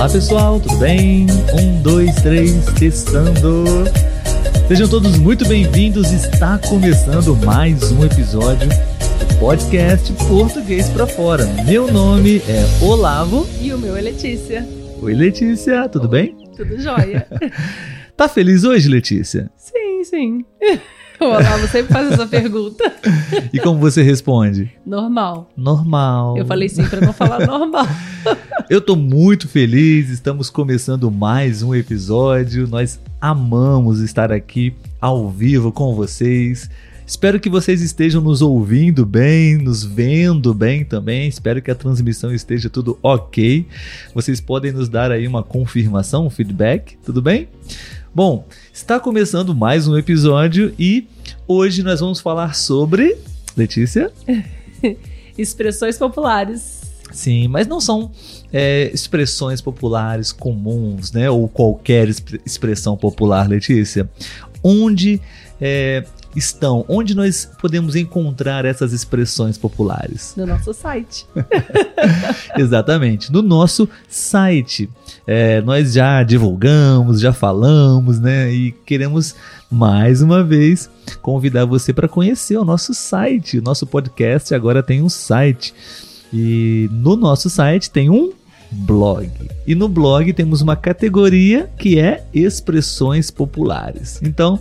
Olá pessoal, tudo bem? Um, dois, três, testando. Sejam todos muito bem-vindos. Está começando mais um episódio do podcast Português para Fora. Meu nome é Olavo. E o meu é Letícia. Oi, Letícia, tudo bem? Tudo jóia. tá feliz hoje, Letícia? Sim, sim. O Olavo sempre faz essa pergunta. E como você responde? Normal. Normal. Eu falei sim para não falar normal. Eu tô muito feliz, estamos começando mais um episódio. Nós amamos estar aqui ao vivo com vocês. Espero que vocês estejam nos ouvindo bem, nos vendo bem também. Espero que a transmissão esteja tudo ok. Vocês podem nos dar aí uma confirmação, um feedback, tudo bem? Bom, está começando mais um episódio e hoje nós vamos falar sobre. Letícia? Expressões populares. Sim, mas não são é, expressões populares comuns, né? Ou qualquer expressão popular, Letícia. Onde é, estão? Onde nós podemos encontrar essas expressões populares? No nosso site. Exatamente, no nosso site. É, nós já divulgamos, já falamos, né? E queremos mais uma vez convidar você para conhecer o nosso site. O nosso podcast agora tem um site. E no nosso site tem um blog. E no blog temos uma categoria que é expressões populares. Então,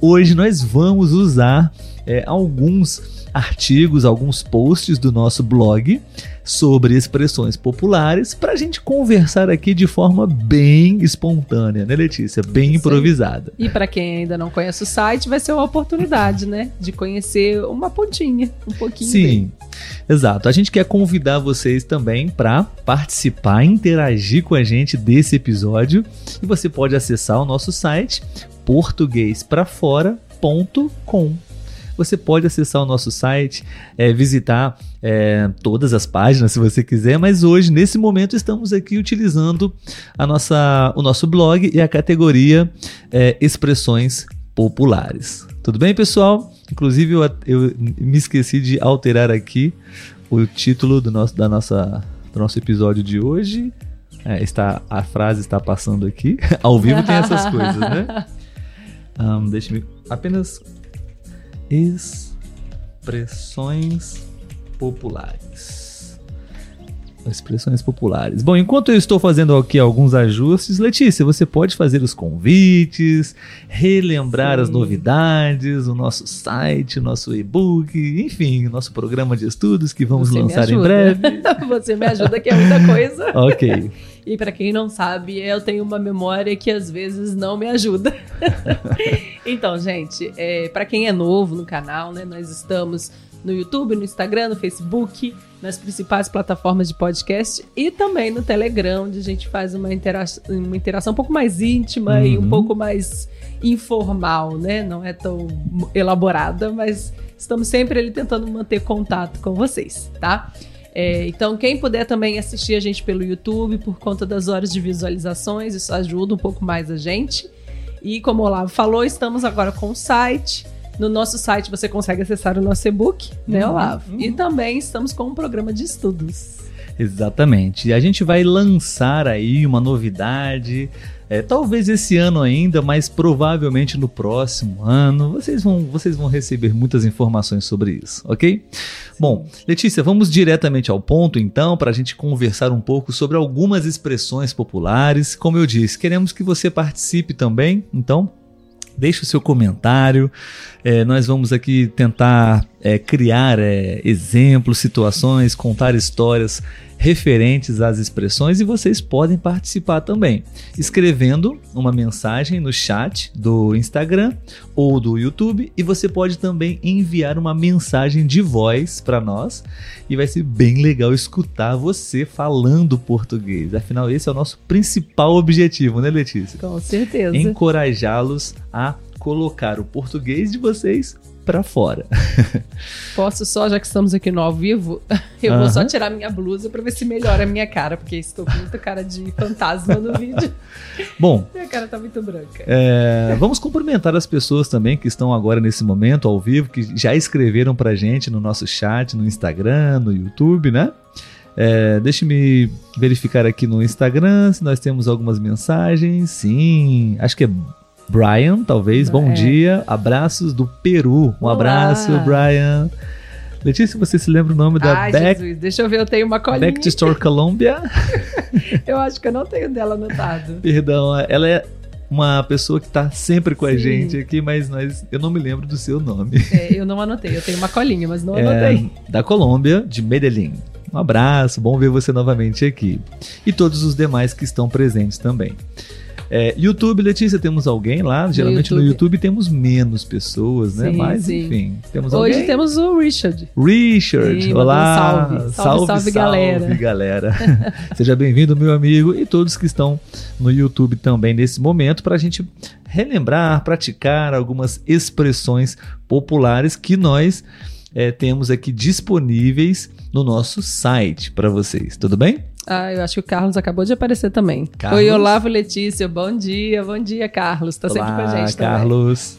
hoje nós vamos usar é, alguns artigos, alguns posts do nosso blog sobre expressões populares para a gente conversar aqui de forma bem espontânea, né, Letícia? Bem improvisada. E para quem ainda não conhece o site, vai ser uma oportunidade, né, de conhecer uma pontinha, um pouquinho. Sim, bem. exato. A gente quer convidar vocês também para participar, interagir com a gente desse episódio e você pode acessar o nosso site portuguesprafora.com você pode acessar o nosso site, é, visitar é, todas as páginas se você quiser, mas hoje, nesse momento, estamos aqui utilizando a nossa, o nosso blog e a categoria é, Expressões Populares. Tudo bem, pessoal? Inclusive, eu, eu me esqueci de alterar aqui o título do nosso, da nossa, do nosso episódio de hoje. É, está, a frase está passando aqui. Ao vivo tem essas coisas, né? Um, Deixe-me apenas expressões populares. Expressões populares. Bom, enquanto eu estou fazendo aqui alguns ajustes, Letícia, você pode fazer os convites, relembrar Sim. as novidades, o nosso site, o nosso e-book, enfim, o nosso programa de estudos que vamos você lançar em breve. você me ajuda que é muita coisa. ok. E para quem não sabe, eu tenho uma memória que às vezes não me ajuda. então, gente, é, para quem é novo no canal, né, nós estamos no YouTube, no Instagram, no Facebook, nas principais plataformas de podcast e também no Telegram, onde a gente faz uma, intera uma interação um pouco mais íntima uhum. e um uhum. pouco mais informal, né? Não é tão elaborada, mas estamos sempre ali tentando manter contato com vocês, tá? É, então, quem puder também assistir a gente pelo YouTube, por conta das horas de visualizações, isso ajuda um pouco mais a gente. E como o Olavo falou, estamos agora com o site no nosso site você consegue acessar o nosso e-book, né, uhum, Olavo? Uhum. E também estamos com um programa de estudos. Exatamente. E a gente vai lançar aí uma novidade. É, talvez esse ano ainda, mas provavelmente no próximo ano vocês vão, vocês vão receber muitas informações sobre isso, ok? Bom, Letícia, vamos diretamente ao ponto então para a gente conversar um pouco sobre algumas expressões populares. Como eu disse, queremos que você participe também, então deixe o seu comentário. É, nós vamos aqui tentar é, criar é, exemplos, situações, contar histórias referentes às expressões e vocês podem participar também, escrevendo uma mensagem no chat do Instagram ou do YouTube e você pode também enviar uma mensagem de voz para nós e vai ser bem legal escutar você falando português. Afinal, esse é o nosso principal objetivo, né, Letícia? Com certeza. Encorajá-los a colocar o português de vocês para fora. Posso só, já que estamos aqui no ao vivo, eu uh -huh. vou só tirar minha blusa para ver se melhora a minha cara, porque estou com muita cara de fantasma no vídeo. Bom, minha cara tá muito branca. É, vamos cumprimentar as pessoas também que estão agora nesse momento ao vivo, que já escreveram pra gente no nosso chat, no Instagram, no YouTube, né? É, Deixe-me verificar aqui no Instagram se nós temos algumas mensagens. Sim, acho que é Brian, talvez. Bom É. dia, abraços do Peru. Um Olá. abraço, Brian. Letícia, você se lembra o nome da Ai, Back, Jesus, deixa eu ver, eu tenho uma colinha. Back to Store Colombia? Eu acho que eu não tenho dela anotado. Perdão, ela é uma pessoa que tá sempre com a Sim. gente aqui, mas nós, eu não me lembro do seu nome. É, eu não anotei, eu tenho uma colinha, mas não É, anotei. da Colômbia, de Medellín. Um abraço, bom ver você novamente aqui. E todos os demais que estão presentes também. É, YouTube, Letícia, temos alguém lá? Geralmente no YouTube. YouTube temos menos pessoas, né? Sim, Mas, sim. enfim, temos Hoje alguém. temos o Richard. Richard, Sim, olá! um salve. Salve, salve, galera. salve, galera. Seja bem-vindo, meu amigo, e todos que estão no YouTube também nesse momento, para a gente relembrar, praticar algumas expressões populares que nós eh, temos aqui disponíveis no nosso site para vocês, tudo bem? Ah, eu acho que o Carlos acabou de aparecer também. Carlos? Oi, Olavo Letícia, bom dia, bom dia, Carlos. Tá sempre com a gente também. Carlos.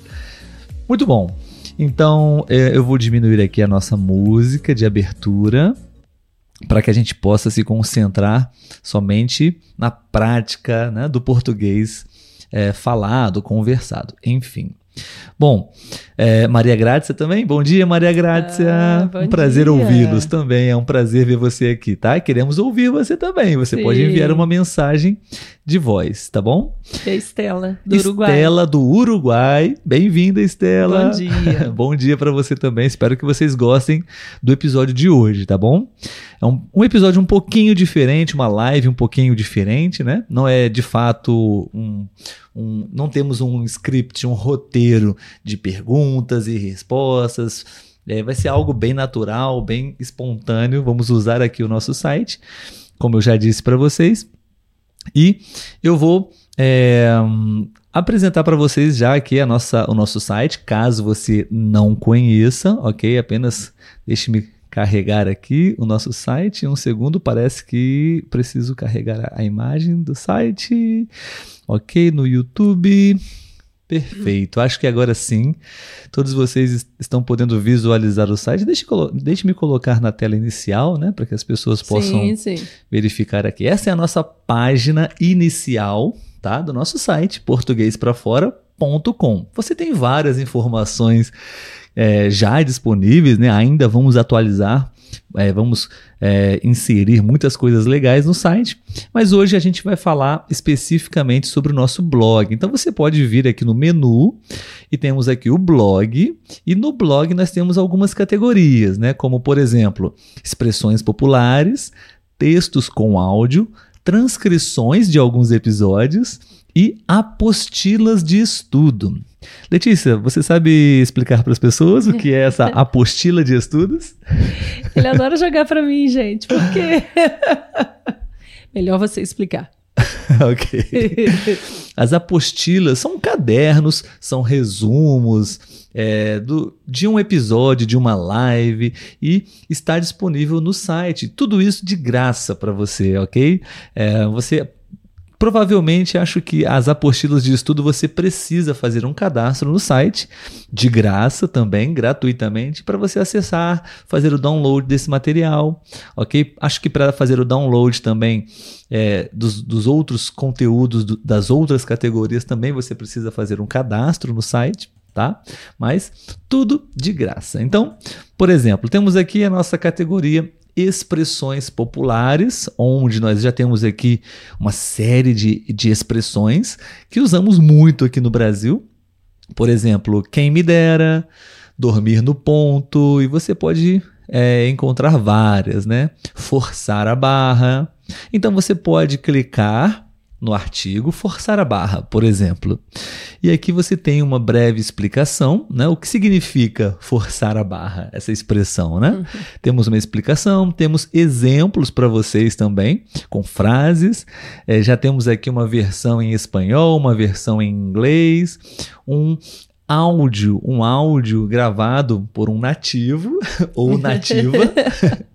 Muito bom. Então, eh, eu vou diminuir aqui a nossa música de abertura para que a gente possa se concentrar somente na prática né, do português eh, falado, conversado, enfim. Bom, eh, Maria Grácia também. Bom dia, Maria Grácia. Ah, um prazer ouvi-los também. É um prazer ver você aqui, tá? Queremos ouvir você também. Você pode Sim. enviar uma mensagem de voz, tá bom? E a Estela, do Uruguai. Estela do Uruguai. Bem-vinda, Estela. Bom dia. Bom dia para você também. Espero que vocês gostem do episódio de hoje, tá bom? É um, um episódio um pouquinho diferente, uma live um pouquinho diferente, né? Não é de fato um. um- não temos um script, um roteiro de perguntas e respostas. É, vai ser algo bem natural, bem espontâneo. Vamos usar aqui o nosso site, como eu já disse para vocês. E eu vou é, apresentar para vocês já aqui a nossa, o nosso site, caso você não conheça, ok? Apenas deixe-me carregar aqui o nosso site. Um segundo, parece que preciso carregar a imagem do site. Ok, no YouTube. Perfeito, acho que agora sim todos vocês est- estão podendo visualizar o site. Deixe colo- Deixe-me colocar na tela inicial, né, para que as pessoas possam Sim, sim. verificar aqui. Essa é a nossa página inicial, tá? Do nosso site, portuguesprafora.com. Você tem várias informações é, já disponíveis, né? Ainda vamos atualizar, é, vamos é, inserir muitas coisas legais no site, mas hoje a gente vai falar especificamente sobre o nosso blog. Então você pode vir aqui no menu e temos aqui o blog, e no blog nós temos algumas categorias, né? Como por exemplo, expressões populares, textos com áudio, transcrições de alguns episódios e apostilas de estudo. Letícia, você sabe explicar para as pessoas o que é essa apostila de estudos? Ele adora jogar pra mim, gente. Por quê? Melhor você explicar. ok. As apostilas são cadernos, são resumos é, do, de um episódio, de uma live e está disponível no site. Tudo isso de graça para você, ok? É, você provavelmente acho que as apostilas de estudo você precisa fazer um cadastro no site, de graça também, gratuitamente, para você acessar, fazer o download desse material, ok? Acho que para fazer o download também é, dos, dos outros conteúdos do- das outras categorias também você precisa fazer um cadastro no site, tá? Mas tudo de graça. Então, por exemplo, temos aqui a nossa categoria expressões populares, onde nós já temos aqui uma série de, de expressões que usamos muito aqui no Brasil. Por exemplo, quem me dera, dormir no ponto, e você pode é, encontrar várias, né? Forçar a barra. Então você pode clicar no artigo forçar a barra, por exemplo. E aqui você tem uma breve explicação, né? O que significa forçar a barra, essa expressão, né? Temos uma explicação, temos exemplos para vocês também, com frases. Eh, já temos aqui uma versão em espanhol, uma versão em inglês, um áudio, um áudio gravado por um nativo ou nativa.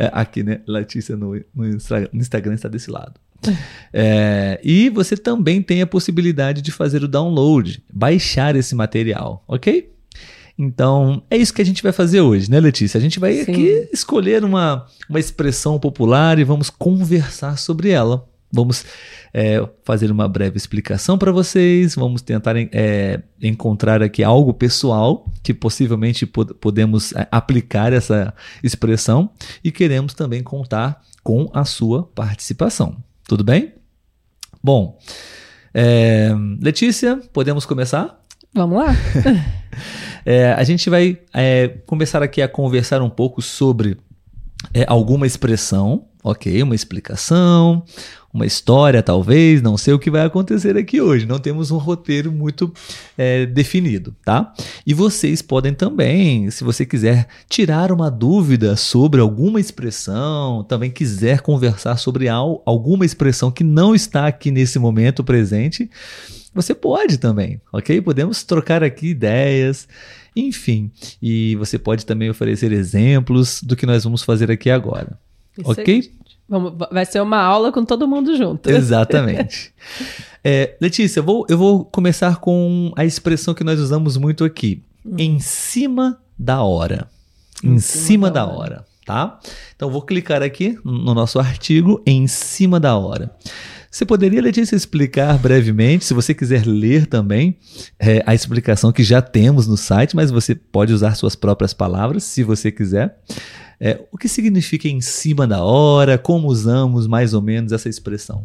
É, aqui, né? Letícia no, no Instagram está desse lado. É, e você também tem a possibilidade de fazer o download, baixar esse material, ok? Então, é isso que a gente vai fazer hoje, né, Letícia? A gente vai Sim. aqui escolher uma, uma expressão popular e vamos conversar sobre ela. Vamos é, fazer uma breve explicação para vocês, vamos tentar é, encontrar aqui algo pessoal que possivelmente pod podemos é, aplicar essa expressão e queremos também contar com a sua participação. Tudo bem? Bom, é, Letícia, podemos começar? Vamos lá? É, a gente vai é, começar aqui a conversar um pouco sobre é, alguma expressão, ok? Uma explicação, uma história, talvez, não sei o que vai acontecer aqui hoje. Não temos um roteiro muito é, definido, tá? E vocês podem também, se você quiser tirar uma dúvida sobre alguma expressão, também quiser conversar sobre al alguma expressão que não está aqui nesse momento presente, você pode também, ok? Podemos trocar aqui ideias, enfim. E você pode também oferecer exemplos do que nós vamos fazer aqui agora, Isso ok? aí. Vamos, vai ser uma aula com todo mundo junto. Exatamente. É, Letícia, eu vou, eu vou começar com a expressão que nós usamos muito aqui. Em cima da hora. Em, cima, da, hora. tá? Então vou clicar aqui no nosso artigo em cima da hora. Você poderia, Letícia, explicar brevemente, se você quiser ler também é, a explicação que já temos no site, mas você pode usar suas próprias palavras, se você quiser. É, o que significa em cima da hora? Como usamos mais ou menos essa expressão?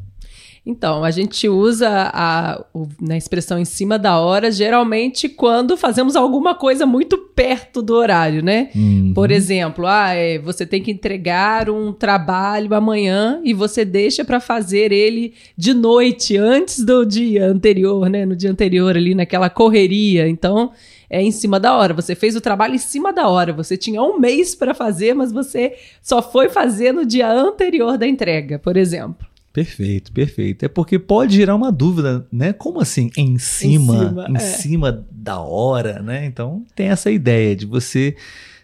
Então, a gente usa a, na expressão em cima da hora, geralmente quando fazemos alguma coisa muito perto do horário, né? Uhum. Por exemplo, ah, é, você tem que entregar um trabalho amanhã e você deixa para fazer ele de noite, antes do dia anterior, né? No dia anterior, ali naquela correria. Então, é em cima da hora. Você fez o trabalho em cima da hora. Você tinha um mês para fazer, mas você só foi fazer no dia anterior da entrega, por exemplo. Perfeito, perfeito. É porque pode gerar uma dúvida, né? Como assim? Em cima, cima, em é. cima da hora, né? Então tem essa ideia de você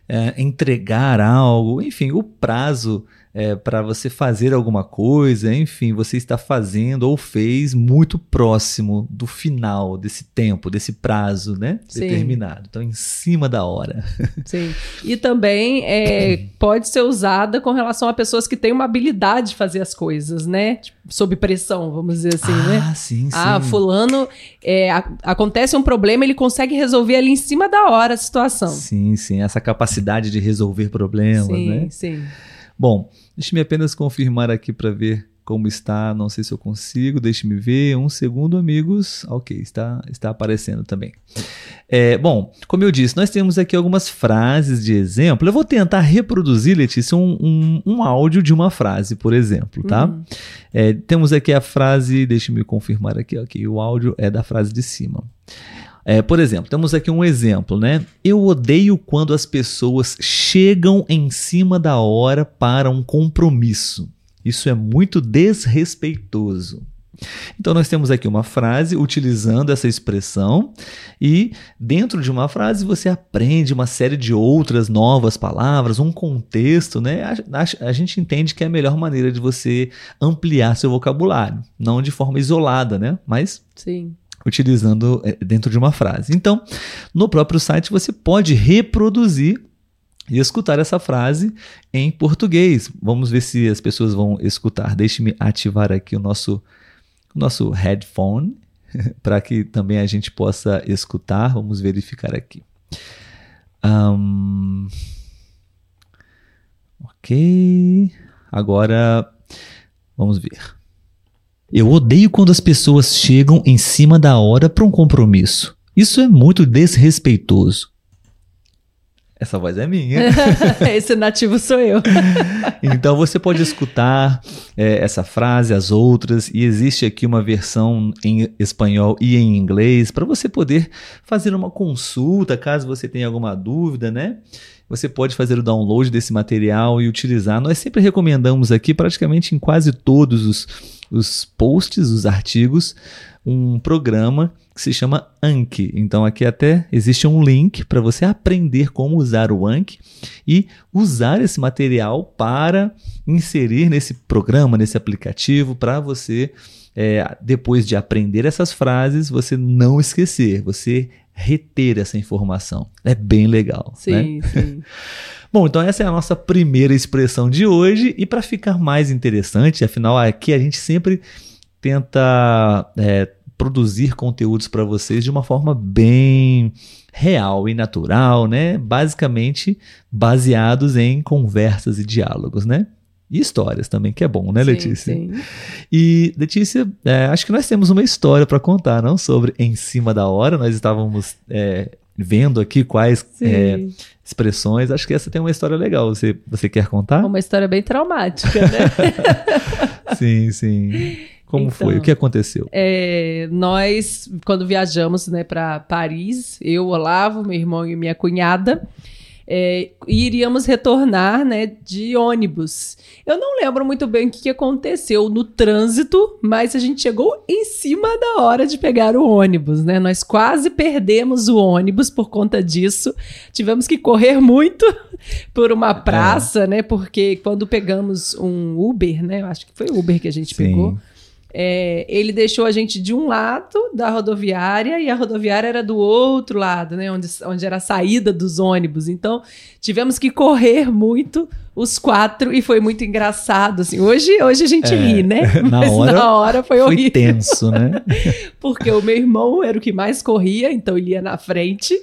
é, entregar algo, enfim, o prazo é, para você fazer alguma coisa, enfim, você está fazendo ou fez muito próximo do final desse tempo, desse prazo, né? Sim. Determinado. Então, em cima da hora. Sim. E também é, pode ser usada com relação a pessoas que têm uma habilidade de fazer as coisas, né? Tipo, sob pressão, vamos dizer assim, ah, né? sim, sim. Ah, fulano, é, a- acontece um problema, ele consegue resolver ali em cima da hora a situação. Sim, sim, essa capacidade de resolver problemas, sim, né? sim. Bom, deixe-me apenas confirmar aqui para ver como está. Não sei se eu consigo. Deixe-me ver. Um segundo, amigos. Ok, está, está aparecendo também. É, bom, como eu disse, nós temos aqui algumas frases de exemplo. Eu vou tentar reproduzir, Letícia, um, um, um áudio de uma frase, por exemplo, tá? Uhum. É, temos aqui a frase. Deixe-me confirmar aqui. Ok, o áudio é da frase de cima. É, por exemplo, temos aqui um exemplo, né? Eu odeio quando as pessoas chegam em cima da hora para um compromisso. Isso é muito desrespeitoso. Então, nós temos aqui uma frase utilizando essa expressão, e dentro de uma frase você aprende uma série de outras novas palavras, um contexto, né? A, a- a gente entende que é a melhor maneira de você ampliar seu vocabulário, não de forma isolada, né? Mas Sim. Utilizando eh, dentro de uma frase. Então, no próprio site você pode reproduzir e escutar essa frase em português. Vamos ver se as pessoas vão escutar. Deixe-me ativar aqui o nosso, o nosso headphone para que também a gente possa escutar. Vamos verificar aqui. Ahn, ok. Agora vamos ver. Eu odeio quando as pessoas chegam em cima da hora para um compromisso. Isso é muito desrespeitoso. Essa voz é minha. Esse nativo sou eu. Então você pode escutar é, essa frase, as outras, e existe aqui uma versão em espanhol e em inglês para você poder fazer uma consulta caso você tenha alguma dúvida, né? Você pode fazer o download desse material e utilizar. Nós sempre recomendamos aqui, praticamente em quase todos os, os posts, os artigos, um programa que se chama Anki. Então aqui até existe um link para você aprender como usar o Anki e usar esse material para inserir nesse programa, nesse aplicativo, para você é, depois de aprender essas frases, você não esquecer, você reter essa informação. É bem legal. Sim, né? sim. Bom, então essa é a nossa primeira expressão de hoje. E para ficar mais interessante, afinal, aqui a gente sempre tenta é, produzir conteúdos para vocês de uma forma bem real e natural, né? Basicamente baseados em conversas e diálogos, né? E histórias também, que é bom, né, Sim, Letícia? sim. E, Letícia, é, acho que nós temos uma história para contar, não? Sobre Em Cima da Hora. Nós estávamos é, vendo aqui quais é, expressões. Acho que essa tem uma história legal. Você, você quer contar? Uma história bem traumática, né? sim, sim. Como Então. foi? O que aconteceu? É, nós, quando viajamos né, para Paris, eu, Olavo, meu irmão e minha cunhada, é, iríamos retornar né, de ônibus. Eu não lembro muito bem o que, que aconteceu no trânsito, mas a gente chegou em cima da hora de pegar o ônibus. Né? Nós quase perdemos o ônibus por conta disso. Tivemos que correr muito por uma praça, né? Porque quando pegamos um Uber, né? Eu acho que foi Uber que a gente Sim. pegou. É, ele deixou a gente de um lado da rodoviária e a rodoviária era do outro lado, né? Onde, onde era a saída dos ônibus. Então, tivemos que correr muito os quatro e foi muito engraçado. Assim. Hoje, hoje a gente É, ri, né? na Mas hora na hora foi, Foi horrível. tenso, né? Porque o meu irmão era o que mais corria, então ele ia na frente.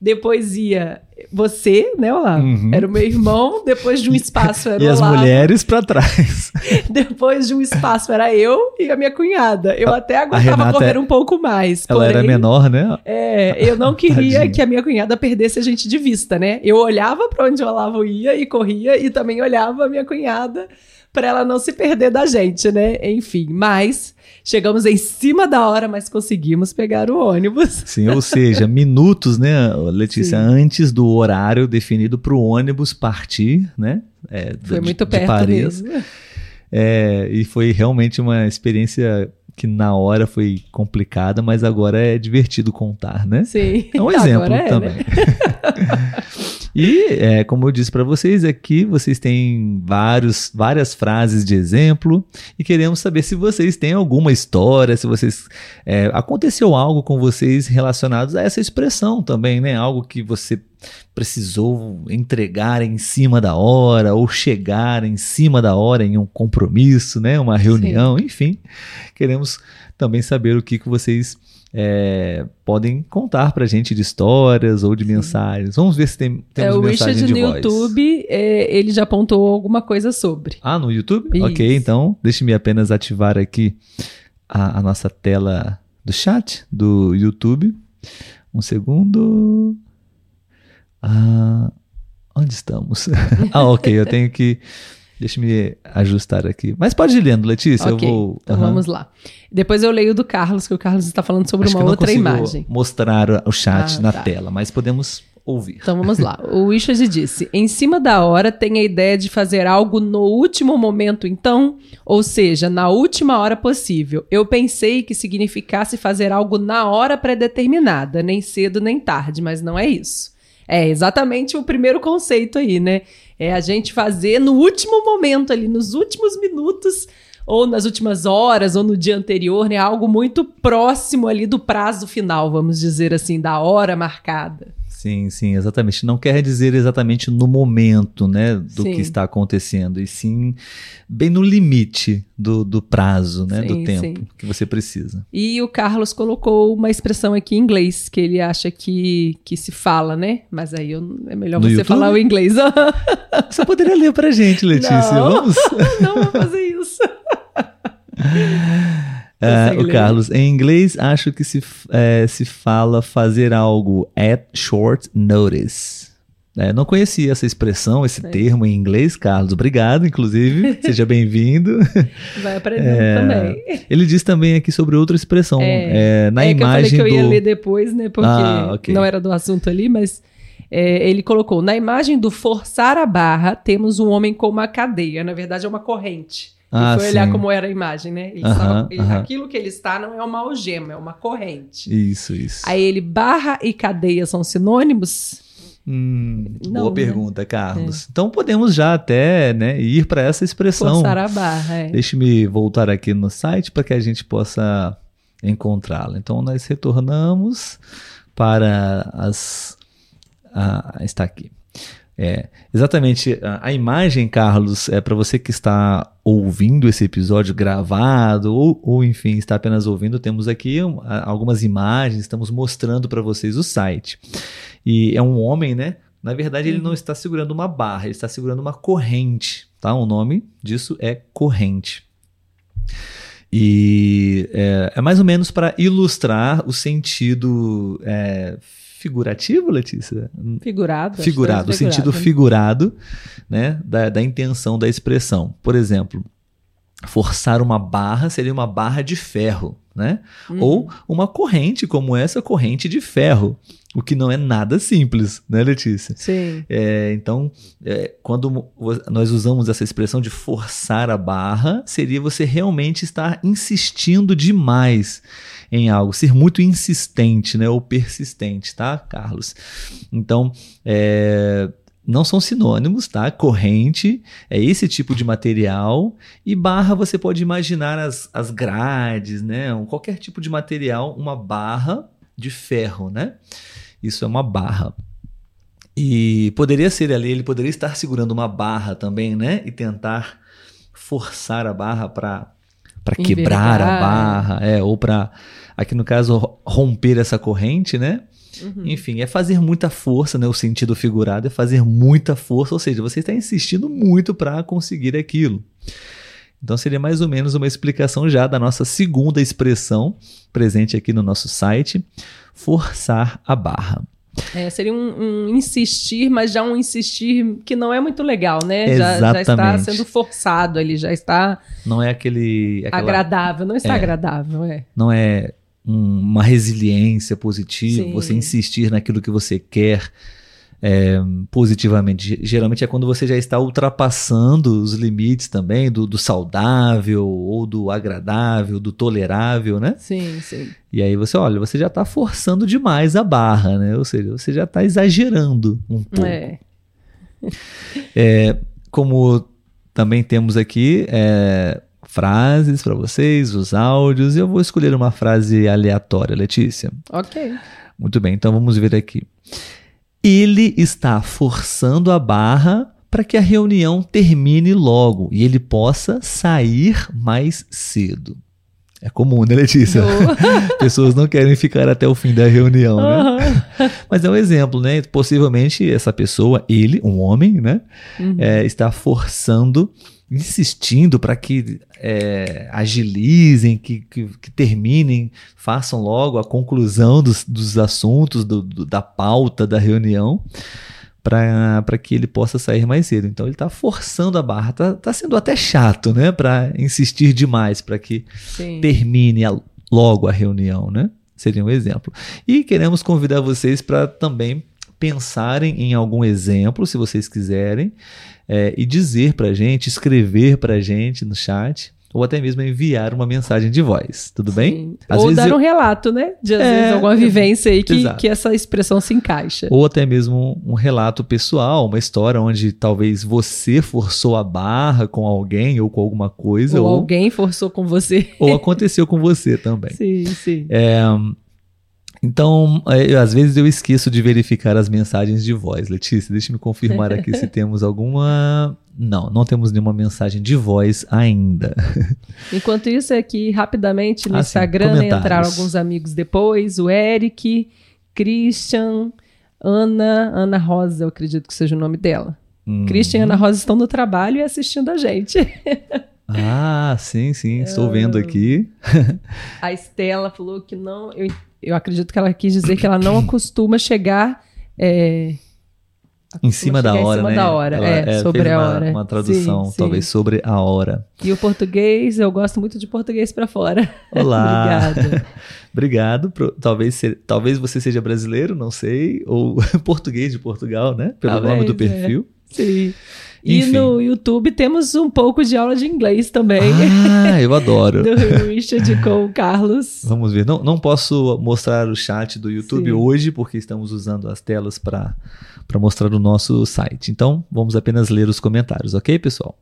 Depois ia você, né, Olavo? Uhum. Era o meu irmão. Depois de um espaço era e o as Olavo. mulheres para trás. Depois de um espaço era eu e a minha cunhada. Eu até aguentava correr é- um pouco mais. Ela era porém, menor, né? É, eu não queria Tadinha. que a minha cunhada perdesse a gente de vista, né? Eu olhava pra onde o Olavo ia e corria e também olhava a minha cunhada pra ela não se perder da gente, né? Enfim, mas chegamos em cima da hora, mas conseguimos pegar o ônibus. Sim, ou seja, minutos, né, Letícia, Sim. antes do horário definido para o ônibus partir, né? é, Foi de- muito perto Paris. mesmo. É, e foi realmente uma experiência que na hora foi complicada, mas agora é divertido contar, né? Sim. É um exemplo é, também. né? e, é, como eu disse para vocês, aqui vocês têm vários, várias frases de exemplo e queremos saber se vocês têm alguma história, se vocês é, aconteceu algo com vocês relacionados a essa expressão também, né? Algo que você precisou entregar em cima da hora ou chegar em cima da hora em um compromisso, né? Uma reunião, enfim. Queremos também saber o que, que vocês é, podem contar pra gente de histórias ou de mensagens. Vamos ver se tem, É, temos o mensagem Richard de no voz. YouTube, é, ele já apontou alguma coisa sobre. Ah, no YouTube? Isso. Ok, então deixe-me apenas ativar aqui a, a nossa tela do chat do YouTube. Um segundo. Ah, onde estamos? ah, ok, eu tenho que. Deixa-me ajustar aqui. Mas pode ir lendo, Letícia. ok, eu vou. então vamos lá. Depois eu leio do Carlos, que o Carlos está falando sobre Acho uma outra imagem. mostrar o chat Ah, na tá. tela, mas podemos ouvir. Então vamos lá. O Richard disse: em cima da hora tem a ideia de fazer algo no último momento, então? Ou seja, na última hora possível. Eu pensei que significasse fazer algo na hora pré-determinada, nem cedo nem tarde, mas não é isso. É exatamente o primeiro conceito aí, né? É a gente fazer no último momento ali, nos últimos minutos, ou nas últimas horas, ou no dia anterior, né? Algo muito próximo ali do prazo final, vamos dizer assim, da hora marcada. Sim, sim, exatamente. Não quer dizer exatamente no momento, né, do Sim. que está acontecendo, e sim bem no limite do, do prazo, né, do Sim, tempo sim. que você precisa. E o Carlos colocou uma expressão aqui em inglês que ele acha que, que se fala, né? Mas aí eu- é melhor No você YouTube? falar o inglês. Você poderia ler pra gente, Letícia? Não. Vamos? Não vou fazer isso. Consegue o? Carlos, em inglês, acho que se, é, se fala fazer algo at short notice. É, não conhecia essa expressão, esse É. termo em inglês, Carlos. Obrigado, inclusive. Seja bem-vindo. Vai aprendendo É, também. Ele diz também aqui sobre outra expressão. É. É, na é que eu falei imagem que eu ia do. ler depois, né? Porque Ah, ok. não era do assunto ali, mas ele colocou: na imagem do forçar a barra, temos um homem com uma cadeia. Na verdade, é uma corrente. Ah, e foi olhar sim. como era a imagem, né? Ele Aham, estava- ele- aham. Aquilo que ele está não é uma algema, é uma corrente. Isso, isso. Aí ele, barra e cadeia são sinônimos? Hum, Não, boa né? pergunta, Carlos. Então podemos já até né, ir para essa expressão. Forçar a barra, é. Deixe-me voltar aqui no site para que a gente possa encontrá-la. Então nós retornamos para as. Ah, está aqui. É, exatamente, a, a imagem, Carlos, é para você que está ouvindo esse episódio gravado ou, ou, enfim, está apenas ouvindo, temos aqui um, algumas imagens, estamos mostrando para vocês o site. E é um homem, né? Na verdade, ele não está segurando uma barra, ele está segurando uma corrente, tá? O nome disso é corrente. E é, é mais ou menos para ilustrar o sentido é, figurativo, Letícia? Figurado. figurado, o sentido figurado né, da, da intenção da expressão. Por exemplo, forçar uma barra seria uma barra de ferro, né? Uhum. Ou uma corrente como essa corrente de ferro, o que não é nada simples, né, Letícia? Sim. É, então, é, quando nós usamos essa expressão de forçar a barra, seria você realmente estar insistindo demais em algo, ser muito insistente, né, ou persistente, tá, Carlos? Então, é, não são sinônimos, tá? Corrente é esse tipo de material e barra você pode imaginar as, as grades, né? Qualquer tipo de material, uma barra de ferro, né? Isso é uma barra. E poderia ser ali, ele poderia estar segurando uma barra também, né? E tentar forçar a barra para para quebrar a barra, é, ou para aqui no caso ro- romper essa corrente, né? Uhum. Enfim, é fazer muita força, né? O sentido figurado é fazer muita força, ou seja, você está insistindo muito para conseguir aquilo. Então seria mais ou menos uma explicação já da nossa segunda expressão presente aqui no nosso site, forçar a barra. É, seria um, um insistir, mas já um insistir que não é muito legal, né? Já, já está sendo forçado, ele já está Não é aquele aquela- agradável, não está É. agradável, é. não é um- uma resiliência positiva, Sim. você insistir naquilo que você quer é, positivamente. Ge- Geralmente é quando você já está ultrapassando os limites também do, do saudável ou do agradável, do tolerável, né? Sim, sim. E aí você, olha, você já está forçando demais a barra, né? Ou seja, você já está exagerando um pouco. É. É, como também temos aqui é, frases para vocês, os áudios, e eu vou escolher uma frase aleatória, Letícia. Ok. Muito bem, então vamos ver aqui. Ele está forçando a barra para que a reunião termine logo e ele possa sair mais cedo. É comum, né, Letícia? Oh. Pessoas não querem ficar até o fim da reunião, né? Aham. Mas é um exemplo, né? Possivelmente essa pessoa, ele, um homem, né? Uhum. é, está forçando, insistindo para que é, agilizem, que, que, que terminem, façam logo a conclusão dos, dos assuntos, do- do- da pauta da reunião, para que ele possa sair mais cedo. Então ele está forçando a barra, está tá sendo até chato, né? Para insistir demais, para que Sim. termine a- logo a reunião, né? Seria um exemplo. E queremos convidar vocês para também pensarem em algum exemplo, se vocês quiserem, é, e dizer para a gente, escrever para a gente no chat, ou até mesmo enviar uma mensagem de voz. Tudo bem? Sim. Às Ou dar eu- um relato, né? De às É, vezes alguma vivência aí que, exato. que essa expressão se encaixa. Ou até mesmo um relato pessoal, uma história onde talvez você forçou a barra com alguém ou com alguma coisa, Ou ou, alguém forçou com você. ou aconteceu com você também. Sim, sim. É, então, é, eu- às vezes eu esqueço de verificar as mensagens de voz. Letícia, deixa eu me confirmar aqui se temos alguma. Não, não temos nenhuma mensagem de voz ainda. Enquanto isso, aqui rapidamente no Ah, sim, Instagram comentários. entraram alguns amigos depois: o Eric, Christian, Ana, Ana Rosa, eu acredito que seja o nome dela. Hum. Christian e Ana Rosa estão no trabalho e assistindo a gente. Ah, sim, sim, estou vendo aqui. A Estela falou que não. Eu, eu acredito que ela quis dizer que ela não acostuma chegar. é, Em cima da chegar em hora, cima né? da hora, Ela, é, é, sobre a uma, hora. Uma tradução, Sim, sim. talvez sobre a hora. E o português, eu gosto muito de português pra fora. Olá. Obrigada. Obrigado. pro- talvez, se- talvez você seja brasileiro, não sei, ou português de Portugal, né? Pelo Talvez, nome do é. perfil. Sim. E Enfim. no YouTube temos um pouco de aula de inglês também. Ah, eu adoro. Do Richard com o Carlos. Vamos ver. Não, não posso mostrar o chat do YouTube Sim. hoje, porque estamos usando as telas para para mostrar no nosso site. Então, vamos apenas ler os comentários, ok, pessoal?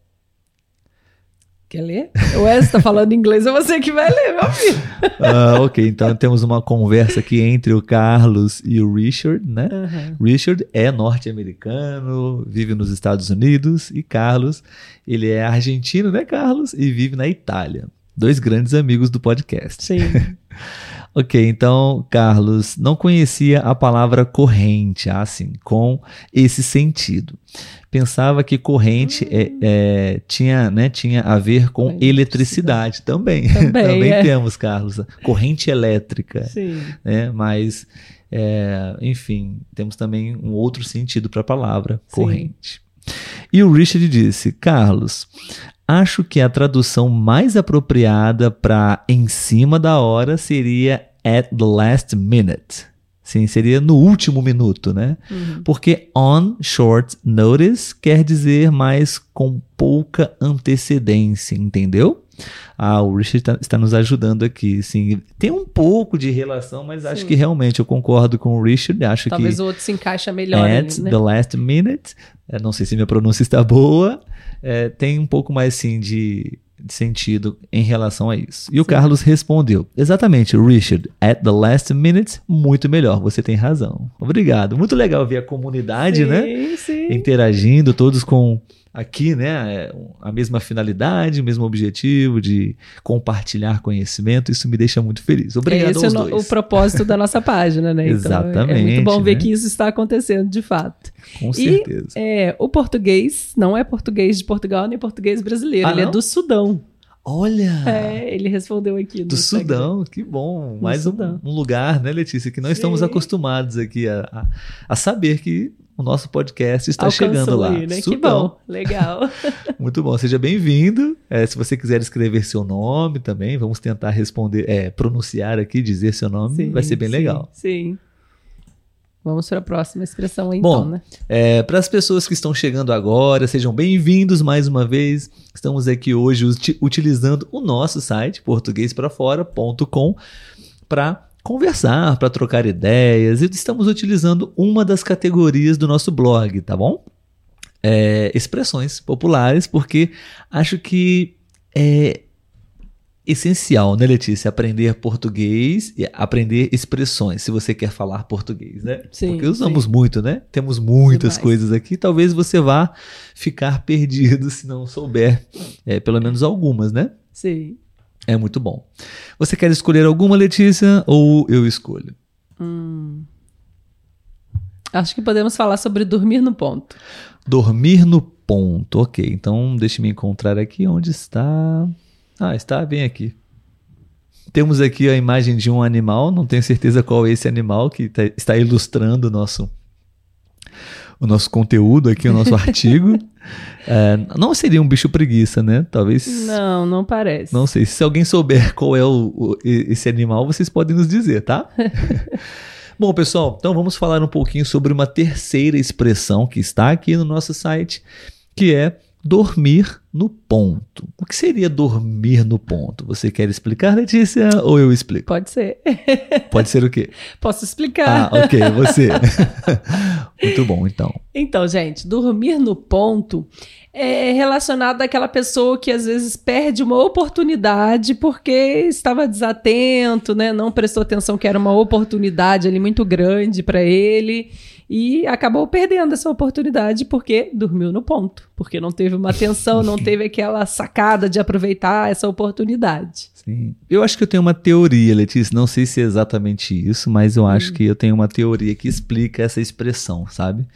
Quer ler? O Wes tá falando inglês, é você que vai ler, meu filho. Ah, ok, então temos uma conversa aqui entre o Carlos e o Richard, né? Uhum. Richard é norte-americano, vive nos Estados Unidos, e Carlos, ele é argentino, né, Carlos? E vive na Itália. Dois grandes amigos do podcast. Sim. Ok, então, Carlos, não conhecia a palavra corrente, assim, com esse sentido. Pensava que corrente é, é, tinha, né, tinha a ver com Com eletricidade. Também. Também, é. temos, Carlos. Corrente elétrica. Sim. Né? Mas, é, enfim, temos também um outro sentido para a palavra Sim. corrente. E o Richard disse: Carlos, acho que a tradução mais apropriada para em cima da hora seria at the last minute. Sim, seria no último minuto, né? Uhum. Porque on short notice quer dizer mais com pouca antecedência, entendeu? Ah, o Richard tá- está nos ajudando aqui, sim. Tem um pouco de relação, mas acho Sim. que realmente eu concordo com o Richard. Acho Talvez que o outro se encaixa melhor at ali, né? the last minute, eh, não sei se minha pronúncia está boa, eh, tem um pouco mais sim de, sentido em relação a isso. E o Sim. Carlos respondeu: Exatamente, Richard, at the last minute, muito melhor, você tem razão. Obrigado. Muito legal ver a comunidade, sim, né? Sim, Interagindo, todos com aqui, né, a mesma finalidade, o mesmo objetivo de compartilhar conhecimento, isso me deixa muito feliz. Obrigado Esse é aos o, no- dois. o propósito da nossa página, né? Então, é- é Exatamente, muito bom ver né? que isso está acontecendo de fato. Com certeza. É, o português não é português de Portugal nem português brasileiro, Ah, ele é não? do Sudão. Olha! É, ele respondeu aqui Do. Sudão, que bom. Mais um, um lugar, né, Letícia, que não estamos acostumados aqui a, a, a saber que o nosso podcast está Alcançou chegando lá. aí, né? Que bom, legal. Muito bom, seja bem-vindo. É, se você quiser escrever seu nome também, vamos tentar responder, é, pronunciar aqui, dizer seu nome, Sim, vai ser bem sim, legal. Sim. Vamos para a próxima expressão aí, Bom, então, né? É, Para as pessoas que estão chegando agora, sejam bem-vindos mais uma vez. Estamos aqui hoje uti- utilizando o nosso site, portuguesprafora.com, para conversar, para trocar ideias. E estamos utilizando uma das categorias do nosso blog, tá bom? É, expressões populares, porque acho que é essencial, né, Letícia? Aprender português e aprender expressões, se você quer falar português, né? Sim, Porque usamos sim. muito, né? Temos muitas Demais. coisas aqui. Talvez você vá ficar perdido se não souber, é, pelo menos algumas, né? Sim. É muito bom. Você quer escolher alguma, Letícia, ou eu escolho? Hum. Acho que podemos falar sobre dormir no ponto. Dormir no ponto. Ok, então deixe-me encontrar aqui onde está. Ah, está bem aqui. Temos aqui a imagem de um animal, não tenho certeza qual é esse animal que tá- está ilustrando o nosso, o nosso conteúdo aqui, o nosso artigo. É, não seria um bicho preguiça, né? Talvez. Não, não parece. Não sei. Se alguém souber qual é o, o- esse animal, vocês podem nos dizer, tá? Bom, pessoal, então vamos falar um pouquinho sobre uma terceira expressão que está aqui no nosso site, que é dormir no ponto. O que seria dormir no ponto? Você quer explicar, Letícia, ou eu explico? Pode ser. Pode ser o quê? Posso explicar. Ah, ok, você. Muito bom, então. Então, gente, dormir no ponto é relacionado àquela pessoa que às vezes perde uma oportunidade porque estava desatento, né? Não prestou atenção que era uma oportunidade ali muito grande para ele e acabou perdendo essa oportunidade porque dormiu no ponto, porque não teve uma atenção, não teve aquela sacada de aproveitar essa oportunidade. Sim. Eu acho que eu tenho uma teoria, Letícia. Não sei se é exatamente isso, mas eu acho que eu tenho uma teoria que explica essa expressão, sabe?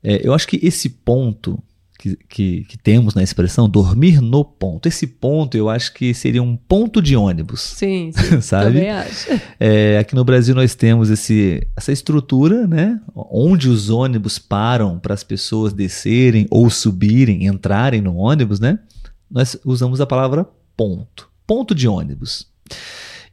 É, eu acho que esse ponto que, que, que temos na expressão, dormir no ponto, esse ponto eu acho que seria um ponto de ônibus. Sim, sim Sabe? também acho. É, aqui no Brasil nós temos esse, essa estrutura, né? Onde os ônibus param para as pessoas descerem ou subirem, entrarem no ônibus, né? Nós usamos a palavra ponto. Ponto de ônibus.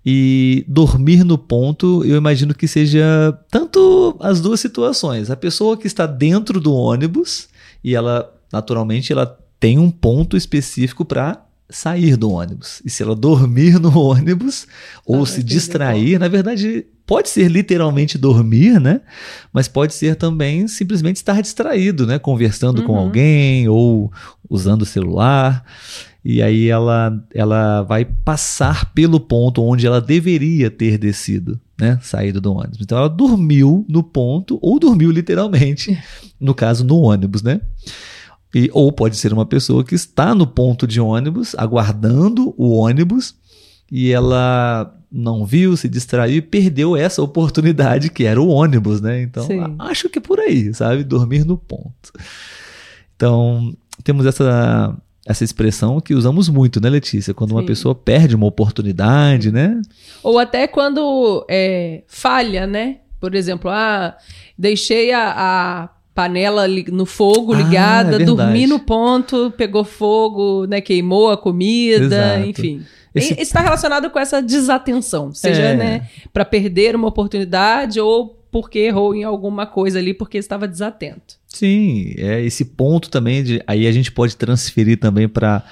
E dormir no ponto, eu imagino que seja tanto as duas situações. A pessoa que está dentro do ônibus e ela, naturalmente, ela tem um ponto específico para sair do ônibus. E se ela dormir no ônibus ou vai se distrair, na verdade, pode ser literalmente dormir, né? Mas pode ser também simplesmente estar distraído, né? Conversando com Uhum. alguém ou usando o celular. E aí ela, ela vai passar pelo ponto onde ela deveria ter descido, né? Saído do ônibus. Então ela dormiu no ponto, ou dormiu literalmente, no caso, no ônibus, né? E, ou pode ser uma pessoa que está no ponto de ônibus, aguardando o ônibus, e ela não viu, se distraiu e perdeu essa oportunidade que era o ônibus, né? Então, Sim. acho que é por aí, sabe? Dormir no ponto. Então, temos essa essa expressão que usamos muito, né, Letícia? Quando uma Sim. pessoa perde uma oportunidade, né? Ou até quando é, falha, né? Por exemplo, ah, deixei a, a panela no fogo Ah, ligada, é verdade. dormi no ponto, pegou fogo, né? Queimou a comida, Exato. enfim. Esse- Está relacionado com essa desatenção, seja, É. né, para perder uma oportunidade ou porque errou em alguma coisa ali porque estava desatento. Sim, é esse ponto também de aí a gente pode transferir também para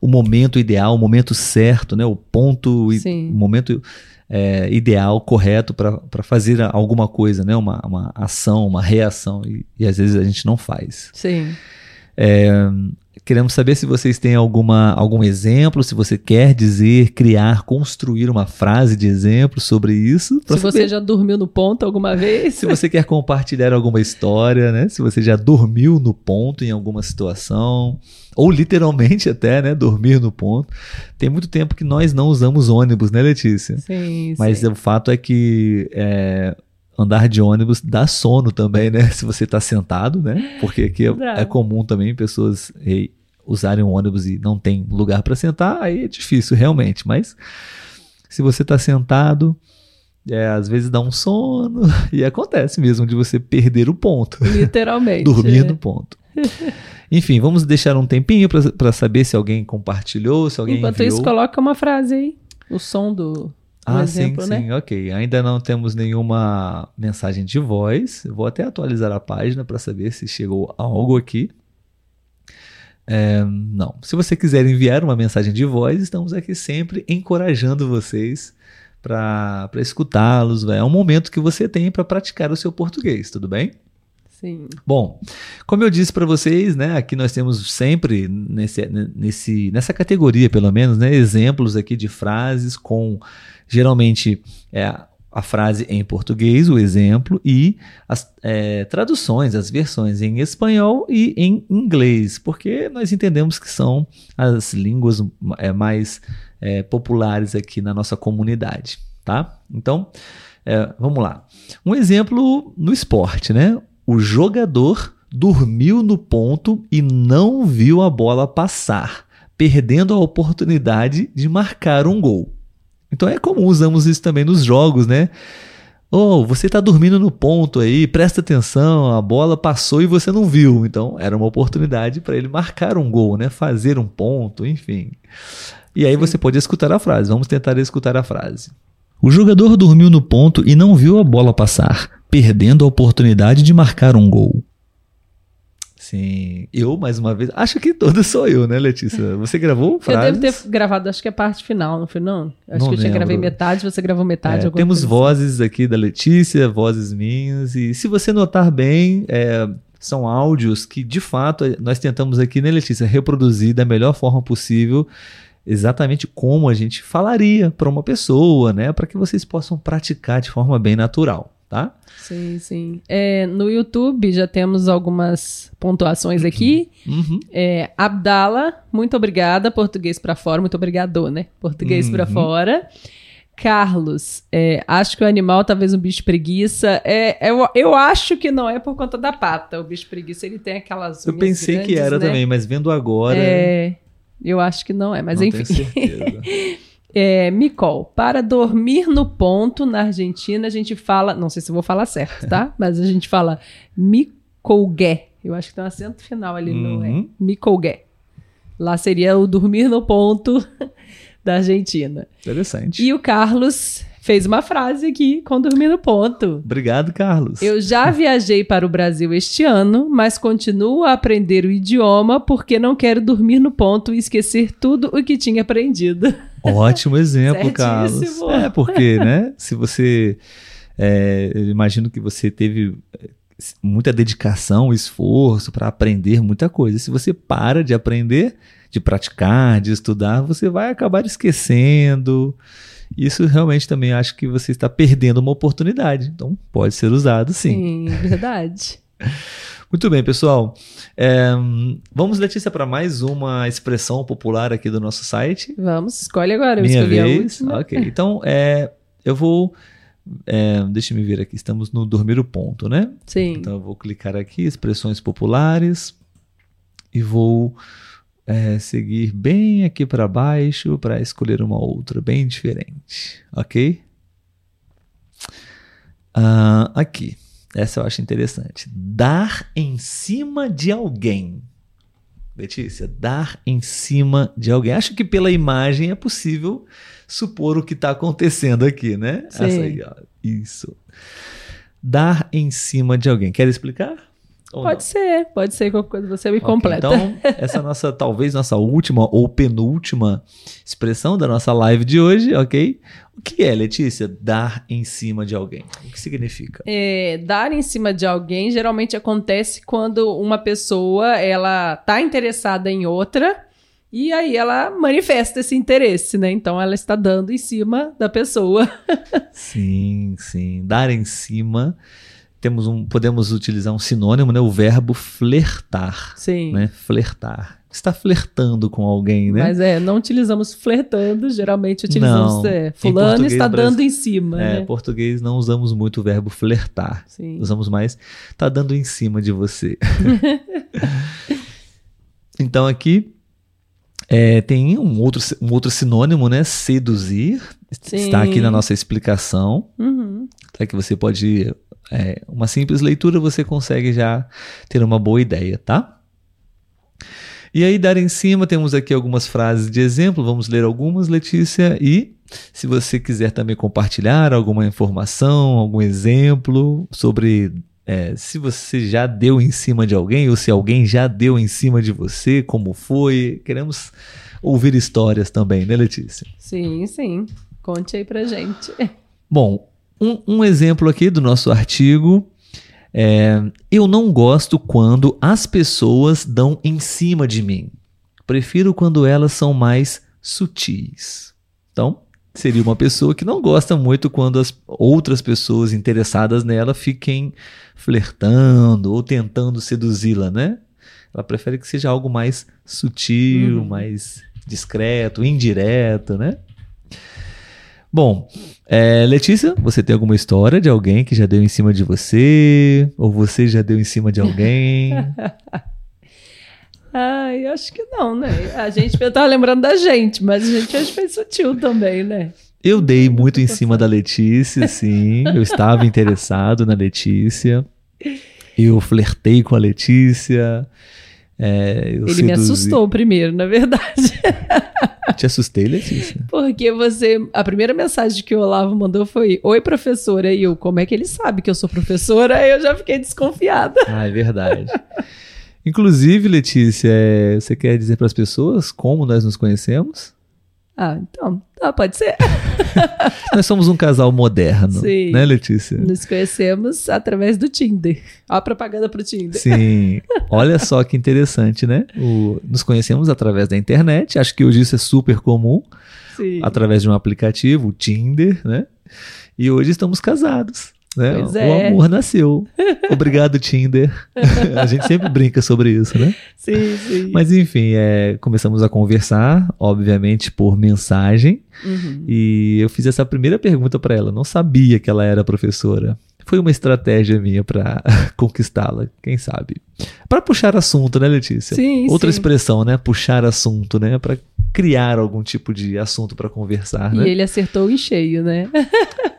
o momento ideal, o momento certo, né? O ponto, Sim. o momento é, ideal, correto para fazer alguma coisa, né? Uma, uma ação, uma reação e, e às vezes a gente não faz. Sim. Queremos saber se vocês têm alguma, algum exemplo, se você quer dizer, criar, construir uma frase de exemplo sobre isso. Se você saber já dormiu no ponto alguma vez, se você quer compartilhar alguma história, né? Se você já dormiu no ponto em alguma situação, ou literalmente até, né? Dormir no ponto. Tem muito tempo que nós não usamos ônibus, né, Letícia? sim, Mas sim. o fato é que é, andar de ônibus dá sono também, né? Se você está sentado, né? Porque aqui é, é comum também pessoas eh, usarem o ônibus e não tem lugar para sentar, aí é difícil realmente. Mas se você está sentado, é, às vezes dá um sono e acontece mesmo de você perder o ponto, literalmente. dormir é. no ponto. Enfim, vamos deixar um tempinho para saber se alguém compartilhou, se alguém Enquanto enviou. isso, coloca uma frase aí. O som do Ah, exemplo, sim, né? sim, ok. Ainda não temos nenhuma mensagem de voz. Vou até atualizar a página para saber se chegou algo aqui. É, não. Se você quiser enviar uma mensagem de voz, estamos aqui sempre encorajando vocês para escutá-los. É um momento que você tem para praticar o seu português, tudo bem? Sim. Bom, como eu disse para vocês, né, aqui nós temos sempre nesse, nesse, nessa categoria, pelo menos, né, exemplos aqui de frases com geralmente é, a frase em português, o exemplo, e as é, traduções, as versões em espanhol e em inglês, porque nós entendemos que são as línguas é, mais é, populares aqui na nossa comunidade, tá? Então, é, vamos lá. Um exemplo no esporte, né? O jogador dormiu no ponto e não viu a bola passar, perdendo a oportunidade de marcar um gol. Então é comum usamos isso também nos jogos, né? Oh, você está dormindo no ponto aí, presta atenção, a bola passou e você não viu. Então era uma oportunidade para ele marcar um gol, né? Fazer um ponto, enfim. E aí você pode escutar a frase. Vamos tentar escutar a frase. O jogador dormiu no ponto e não viu a bola passar, perdendo a oportunidade de marcar um gol. Sim, eu mais uma vez. Acho que todo sou eu, né, Letícia? Você gravou Eu frases? devo ter gravado, acho que a parte final, não foi não? Acho Não que eu tinha gravei metade, você gravou metade. É, temos coisa assim. vozes aqui da Letícia, vozes minhas, e se você notar bem, é, são áudios que de fato nós tentamos aqui, né, Letícia, reproduzir da melhor forma possível, exatamente como a gente falaria para uma pessoa, né, para que vocês possam praticar de forma bem natural, tá? Sim, sim. É, no YouTube já temos algumas pontuações aqui. Uhum. É, Abdala, muito obrigada. Português pra fora, muito obrigado, né? Português Uhum. fora. Carlos, é, acho que o animal talvez um bicho preguiça. É, eu, eu acho que não é por conta da pata. O bicho preguiça ele tem aquelas. Eu pensei que grandes, era né? também, mas vendo agora, É, eu acho que não é, mas não enfim. tenho certeza. É, Micol, para dormir no ponto na Argentina, a gente fala, não sei se eu vou falar certo, tá? Mas a gente fala Micolgué. Eu acho que tem um acento final ali, não é? Uhum. Micolgué. Lá seria o dormir no ponto da Argentina. Interessante. E o Carlos fez uma frase aqui com dormir no ponto. Obrigado, Carlos. Eu já viajei para o Brasil este ano, mas continuo a aprender o idioma porque não quero dormir no ponto e esquecer tudo o que tinha aprendido. Ótimo exemplo. Carlos. É, porque, né? Se você É, eu imagino que você teve é, muita dedicação, esforço para aprender muita coisa. Se você para de aprender, de praticar, de estudar, você vai acabar esquecendo. Isso realmente também acho que você está perdendo uma oportunidade. Então pode ser usado sim. Sim, verdade. Muito bem, pessoal. É, vamos, Letícia, para mais uma expressão popular aqui do nosso site. Vamos, escolhe agora. Eu Minha escolhi a vez. última. Ok, então é, eu vou. É, deixa eu ver aqui, estamos no dormir o ponto, né? Sim. Então eu vou clicar aqui, expressões populares, e vou é, seguir bem aqui para baixo para escolher uma outra bem diferente, ok? Ah, aqui, essa eu acho interessante. Dar em cima de alguém. Letícia, dar em cima de alguém. Acho que pela imagem é possível supor o que está acontecendo aqui, né? Sim. Essa aí, ó. Isso. Dar em cima de alguém. Quer explicar? Ou não? Pode ser, pode ser qualquer coisa. Você me Ok, completa. Então, essa é a nossa, talvez nossa última ou penúltima expressão da nossa live de hoje, ok? O que é, Letícia, dar em cima de alguém? O que significa? É, dar em cima de alguém geralmente acontece quando uma pessoa ela tá interessada em outra e aí ela manifesta esse interesse, né? Então ela está dando em cima da pessoa. Sim, sim. Dar em cima. Temos um, podemos utilizar um sinônimo, né? O verbo flertar, Sim. né? Flertar. Está flertando com alguém, né? Mas é, não utilizamos flertando, geralmente utilizamos Não. é, fulano está dando em cima, É, né? português não usamos muito o verbo flertar. Sim. Usamos mais tá dando em cima de você. então aqui é, tem um outro, um outro sinônimo, né? Seduzir. Sim. Está aqui na nossa explicação. Uhum. Tá? Que você pode. É, uma simples leitura você consegue já ter uma boa ideia, tá? E aí, dar em cima, temos aqui algumas frases de exemplo. Vamos ler algumas, Letícia. E se você quiser também compartilhar alguma informação, algum exemplo sobre é, se você já deu em cima de alguém ou se alguém já deu em cima de você, como foi. Queremos ouvir histórias também, né, Letícia? Sim, sim. Conte aí pra gente. Bom, um, um exemplo aqui do nosso artigo é: Eu não gosto quando as pessoas dão em cima de mim. Prefiro quando elas são mais sutis. Então, seria uma pessoa que não gosta muito quando as outras pessoas interessadas nela fiquem flertando ou tentando seduzi-la, né? Ela prefere que seja algo mais sutil, Uhum. mais discreto, indireto, né? Bom, é, Letícia, você tem alguma história de alguém que já deu em cima de você? Ou você já deu em cima de alguém? Ai, acho que não, né? A gente eu tava lembrando da gente, mas a gente hoje foi sutil também, né? Eu dei muito em cima da Letícia, sim. Eu estava interessado na Letícia. Eu flertei com a Letícia. É, Ele me seduzi- assustou primeiro, na verdade. Te assustei, Letícia? Porque você. A primeira mensagem que o Olavo mandou foi: Oi, professora. E eu, como é que ele sabe que eu sou professora? Aí eu já fiquei desconfiada. Ah, é verdade. Inclusive, Letícia, é, você quer dizer para as pessoas como nós nos conhecemos? Ah, então, tá, pode ser. Nós somos um casal moderno, Sim. né, Letícia? Nos conhecemos através do Tinder. Ó a propaganda pro Tinder. Sim, olha só que interessante, né? O- nos conhecemos através da internet, acho que hoje isso é super comum, Sim. através de um aplicativo, o Tinder, né? E hoje estamos casados. Né? Pois O é. amor nasceu. Obrigado, Tinder. a gente sempre brinca sobre isso, né? Sim, sim. Mas enfim, é, começamos a conversar, obviamente por mensagem, Uhum. e eu fiz essa primeira pergunta para ela. Não sabia que ela era professora. Foi uma estratégia minha para conquistá-la, quem sabe. Para puxar assunto, né, Letícia? Sim, Outra sim. expressão, né? Puxar assunto, né? Para criar algum tipo de assunto para conversar, E né? ele acertou em cheio, né?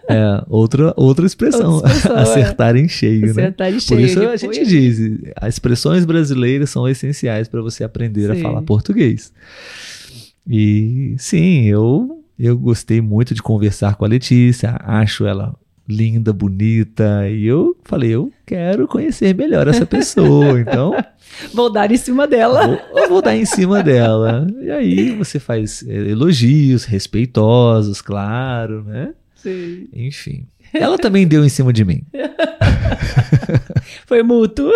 É, outra, outra expressão. Outra expressão, é. Acertar em cheio, né? Acertar em Por cheio. isso Ele a gente diz, as expressões brasileiras são essenciais para você aprender a Sim. falar português. E sim, eu eu gostei muito de conversar com a Letícia, acho ela linda, bonita, e eu falei, eu quero conhecer melhor essa pessoa, então Vou dar em cima dela. vou, vou dar em cima dela. E aí você faz eh, elogios respeitosos, claro, né? Sim. Enfim. Ela também deu em cima de mim. Foi mútuo.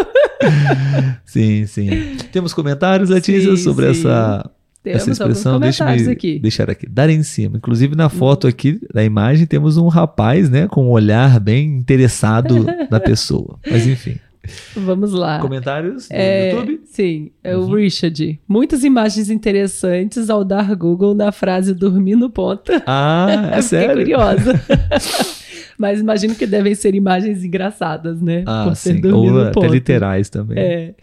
sim, sim. Temos comentários, Letícia, sim, sobre sim. essa temos essa expressão, deixa-me aqui. deixar aqui, dar em cima. Inclusive na foto uhum. aqui da imagem temos um rapaz, né, com um olhar bem interessado na pessoa. Mas enfim. Vamos lá. Comentários no é, YouTube? Sim, é o uhum. Richard. Muitas imagens interessantes ao dar Google na frase dormir no ponto. Ah, é sério? curiosa. Mas imagino que devem ser imagens engraçadas, né? Ah, Por sim. Ou até literais também. É.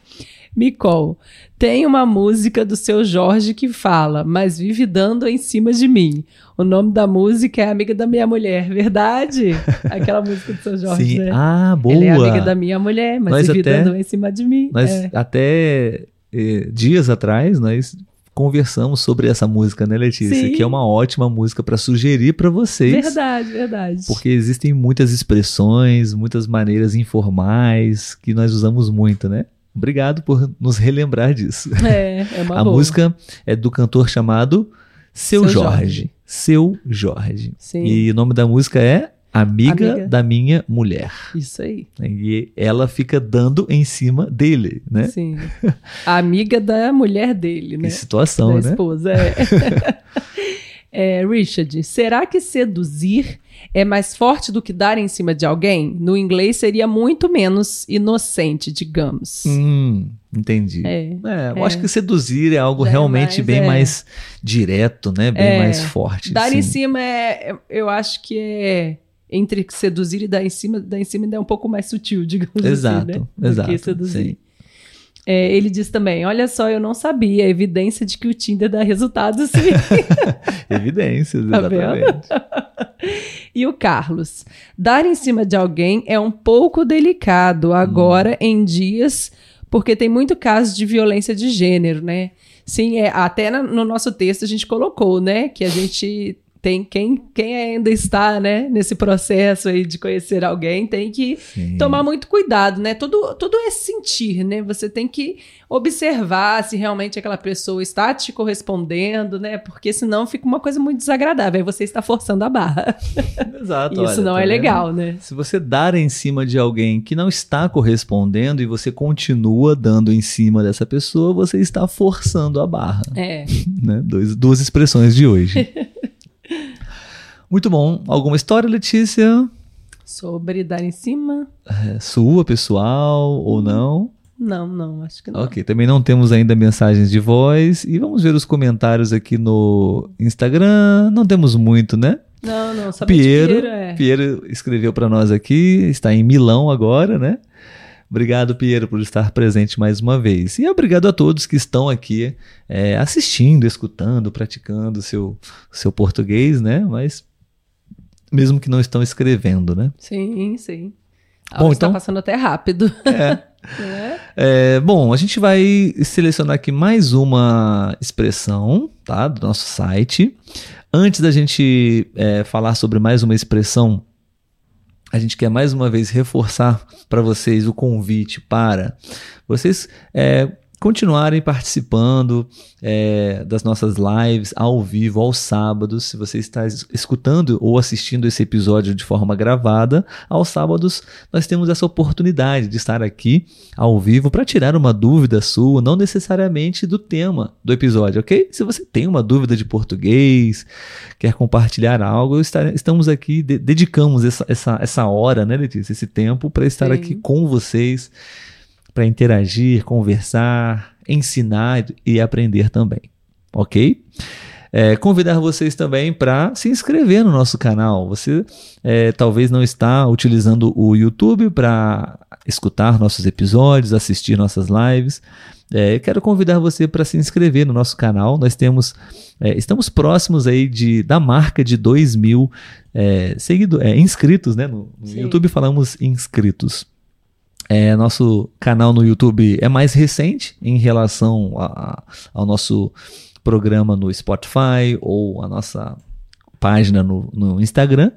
Micol, tem uma música do seu Jorge que fala, mas vive dando em cima de mim. O nome da música é Amiga da Minha Mulher, verdade? Aquela música do seu Jorge, Sim. né? Ah, boa. Ela é amiga da minha mulher, mas nós vive até, dando em cima de mim. Nós é. até eh, dias atrás, nós conversamos sobre essa música, né, Letícia? Sim. Que é uma ótima música para sugerir para vocês. Verdade, verdade. Porque existem muitas expressões, muitas maneiras informais que nós usamos muito, né? Obrigado por nos relembrar disso. É, é uma A boa. música é do cantor chamado Seu, Seu Jorge. Jorge. Seu Jorge. Sim. E o nome da música é Amiga, Amiga, da Minha Mulher. Isso aí. E ela fica dando em cima dele, né? Sim. A amiga da mulher dele, né? Que situação, da né? esposa, é. é. Richard, será que seduzir é mais forte do que dar em cima de alguém? No inglês seria muito menos inocente, digamos. Hum, entendi. É, é, eu é. acho que seduzir é algo realmente mais, bem é. mais direto, né? Bem é. mais forte. Dar em cima é, eu acho que é entre seduzir e dar em cima, dar em cima ainda é um pouco mais sutil, digamos exato, assim, né? Exato, seduzir. Sim. É, ele diz também: Olha só, eu não sabia. A evidência de que o Tinder dá resultado sim. Evidências, tá exatamente. e o Carlos: Dar em cima de alguém é um pouco delicado agora hum. em dias, porque tem muito caso de violência de gênero, né? Sim, é, até no nosso texto a gente colocou, né? Que a gente tem quem, quem ainda está né, nesse processo aí de conhecer alguém tem que Sim. tomar muito cuidado, né? Tudo, tudo é sentir, né? Você tem que observar se realmente aquela pessoa está te correspondendo, né? Porque senão fica uma coisa muito desagradável. Aí você está forçando a barra. Exato. Isso olha, não tá é vendo? legal, né? Se você dar em cima de alguém que não está correspondendo e você continua dando em cima dessa pessoa, você está forçando a barra. É. Né? Dois, duas expressões de hoje. Muito bom. Alguma história, Letícia? Sobre dar em cima? É, sua, pessoal ou não? Não, não, acho que não. Ok, também não temos ainda mensagens de voz. E vamos ver os comentários aqui no Instagram. Não temos muito, né? Não, não, só Piero, Piero, é. Piero escreveu para nós aqui, está em Milão agora, né? Obrigado, Piero, por estar presente mais uma vez. E obrigado a todos que estão aqui é, assistindo, escutando, praticando o seu, seu português, né? Mas mesmo que não estão escrevendo, né? Sim, sim. A bom, está então, passando até rápido. É. é. é. Bom, a gente vai selecionar aqui mais uma expressão, tá? Do nosso site. Antes da gente é, falar sobre mais uma expressão, a gente quer mais uma vez reforçar para vocês o convite para vocês é, continuarem participando é, das nossas lives ao vivo, aos sábados. Se você está escutando ou assistindo esse episódio de forma gravada, aos sábados nós temos essa oportunidade de estar aqui ao vivo para tirar uma dúvida sua, não necessariamente do tema do episódio, ok? Se você tem uma dúvida de português, quer compartilhar algo, estamos aqui, dedicamos essa, essa, essa hora, né, Letícia? Esse tempo para estar Sim. aqui com vocês para interagir, conversar, ensinar e aprender também, ok? É, convidar vocês também para se inscrever no nosso canal. Você é, talvez não está utilizando o YouTube para escutar nossos episódios, assistir nossas lives. É, quero convidar você para se inscrever no nosso canal. Nós temos, é, estamos próximos aí de, da marca de 2 mil é, seguido, é, inscritos, né? No, no YouTube falamos inscritos. É, nosso canal no YouTube é mais recente em relação a, ao nosso programa no Spotify ou a nossa página no, no Instagram.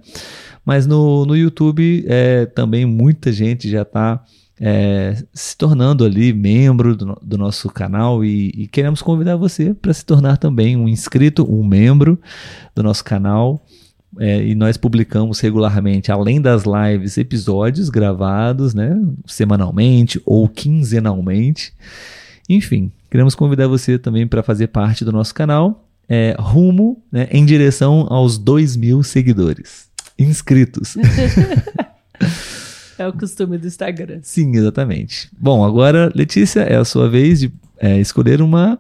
Mas no, no YouTube é, também muita gente já está é, se tornando ali membro do, do nosso canal e, e queremos convidar você para se tornar também um inscrito, um membro do nosso canal É, e nós publicamos regularmente, além das lives, episódios gravados, né, semanalmente ou quinzenalmente. Enfim, queremos convidar você também para fazer parte do nosso canal, é, rumo né, em direção aos 2 mil seguidores inscritos. é o costume do Instagram. Sim, exatamente. Bom, agora, Letícia, é a sua vez de é, escolher uma.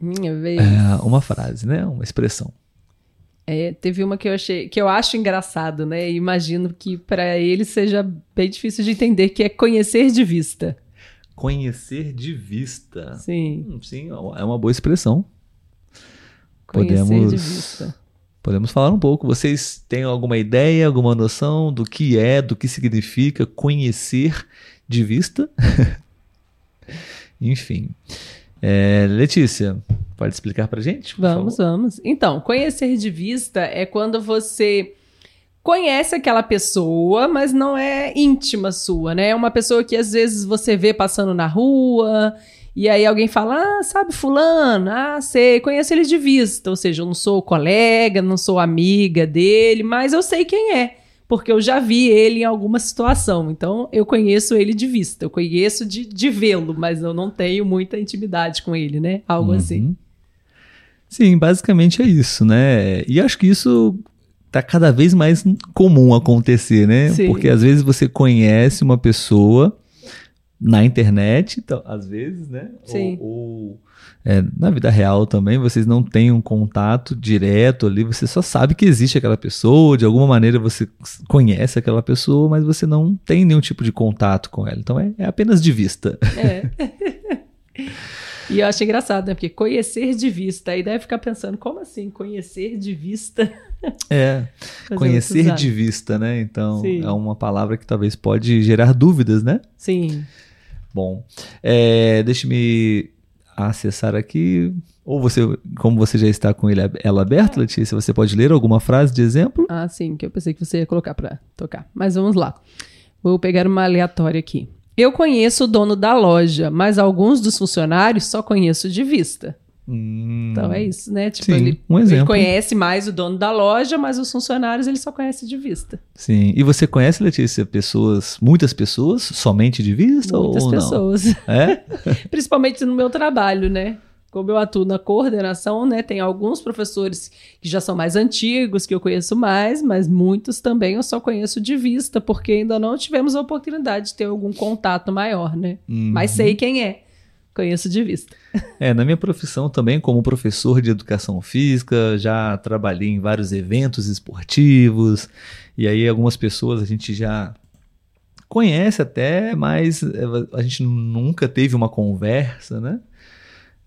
Minha vez. É, uma frase, né? Uma expressão. É, teve uma que eu achei, que eu acho engraçado, né? E imagino que para ele seja bem difícil de entender, que é conhecer de vista. Conhecer de vista. Sim. Hum, sim, é uma boa expressão. Conhecer podemos, de vista. Podemos falar um pouco. Vocês têm alguma ideia, alguma noção do que é, do que significa conhecer de vista? Enfim. É, Letícia, pode explicar pra gente? Vamos, favor? vamos. Então, conhecer de vista é quando você conhece aquela pessoa, mas não é íntima sua, né? É uma pessoa que às vezes você vê passando na rua e aí alguém fala, ah, sabe fulano? Ah, sei, conheço ele de vista. Ou seja, eu não sou colega, não sou amiga dele, mas eu sei quem é. Porque eu já vi ele em alguma situação. Então, eu conheço ele de vista. Eu conheço de, de vê-lo, mas eu não tenho muita intimidade com ele, né? Algo uhum. assim. Sim, basicamente é isso, né? E acho que isso tá cada vez mais comum acontecer, né? Sim. Porque às vezes você conhece uma pessoa na internet, então, às vezes, né? Sim. Ou, ou é, na vida real também, vocês não têm um contato direto ali, você só sabe que existe aquela pessoa, de alguma maneira você conhece aquela pessoa, mas você não tem nenhum tipo de contato com ela. Então é, é apenas de vista. É. e eu acho engraçado, né? Porque conhecer de vista, aí deve ficar pensando, como assim conhecer de vista? É, conhecer de vista, né? Então Sim. é uma palavra que talvez pode gerar dúvidas, né? Sim. Bom, é, deixe-me acessar aqui. Ou você, como você já está com ele, ela aberta, Letícia, você pode ler alguma frase de exemplo? Ah, sim, que eu pensei que você ia colocar para tocar. Mas vamos lá. Vou pegar uma aleatória aqui. Eu conheço o dono da loja, mas alguns dos funcionários só conheço de vista. Hum, então é isso, né? Tipo, sim, ele, um exemplo. ele conhece mais o dono da loja, mas os funcionários ele só conhece de vista. Sim. E você conhece, Letícia, pessoas, muitas pessoas, somente de vista muitas ou pessoas. não? É? Principalmente no meu trabalho, né? Como eu atuo na coordenação, né? Tem alguns professores que já são mais antigos, que eu conheço mais, mas muitos também eu só conheço de vista, porque ainda não tivemos a oportunidade de ter algum contato maior, né? Uhum. Mas sei quem é. Conheço de vista. É, na minha profissão também, como professor de educação física, já trabalhei em vários eventos esportivos, e aí algumas pessoas a gente já conhece até, mas é, a gente nunca teve uma conversa, né?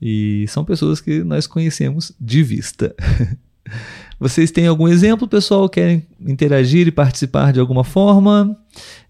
E são pessoas que nós conhecemos de vista. Vocês têm algum exemplo, pessoal? Querem interagir e participar de alguma forma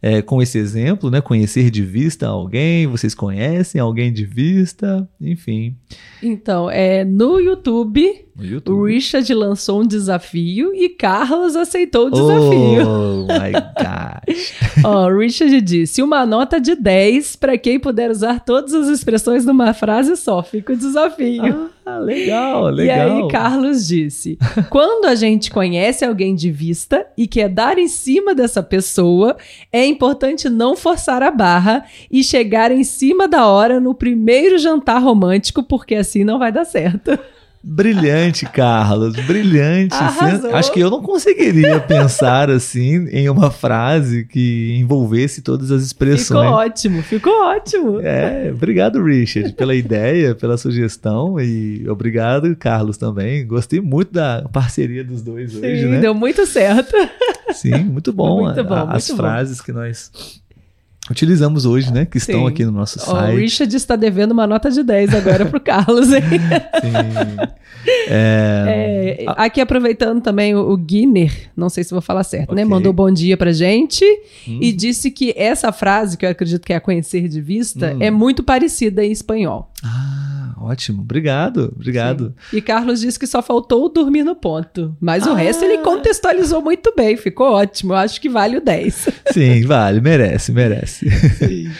é, com esse exemplo, né? Conhecer de vista alguém, vocês conhecem alguém de vista, enfim. Então, é, no YouTube, YouTube. o Richard lançou um desafio e Carlos aceitou o desafio. Oh my gosh. Ó, o Richard disse: uma nota de 10 para quem puder usar todas as expressões numa frase só. Fica o desafio. Ah, legal, legal. E aí, Carlos disse: quando a gente conhece alguém de vista e quer dar em cima dessa pessoa, é importante não forçar a barra e chegar em cima da hora no primeiro jantar romântico, porque assim não vai dar certo. Brilhante, Carlos, brilhante. Arrasou. Acho que eu não conseguiria pensar assim em uma frase que envolvesse todas as expressões. Ficou ótimo, ficou ótimo. É, obrigado, Richard, pela ideia, pela sugestão e obrigado, Carlos, também. Gostei muito da parceria dos dois Sim, hoje, né? deu muito certo. Sim, muito bom. Muito bom, As muito frases que nós utilizamos hoje, né? Que estão Sim. aqui no nosso site. o Richard está devendo uma nota de 10 agora pro Carlos, hein? Sim. É, É, aqui aproveitando também o, o Guiner, não sei se vou falar certo, né? Ok. Mandou bom dia pra gente Hum. e disse que essa frase, que eu acredito que é a conhecer de vista, Hum. é muito parecida em espanhol. Ah, ótimo. Obrigado, obrigado. E Carlos disse que só faltou o dormir no ponto. Mas o Ah. resto ele contextualizou muito bem, ficou ótimo. Eu acho que vale o 10. Sim, vale, merece, merece.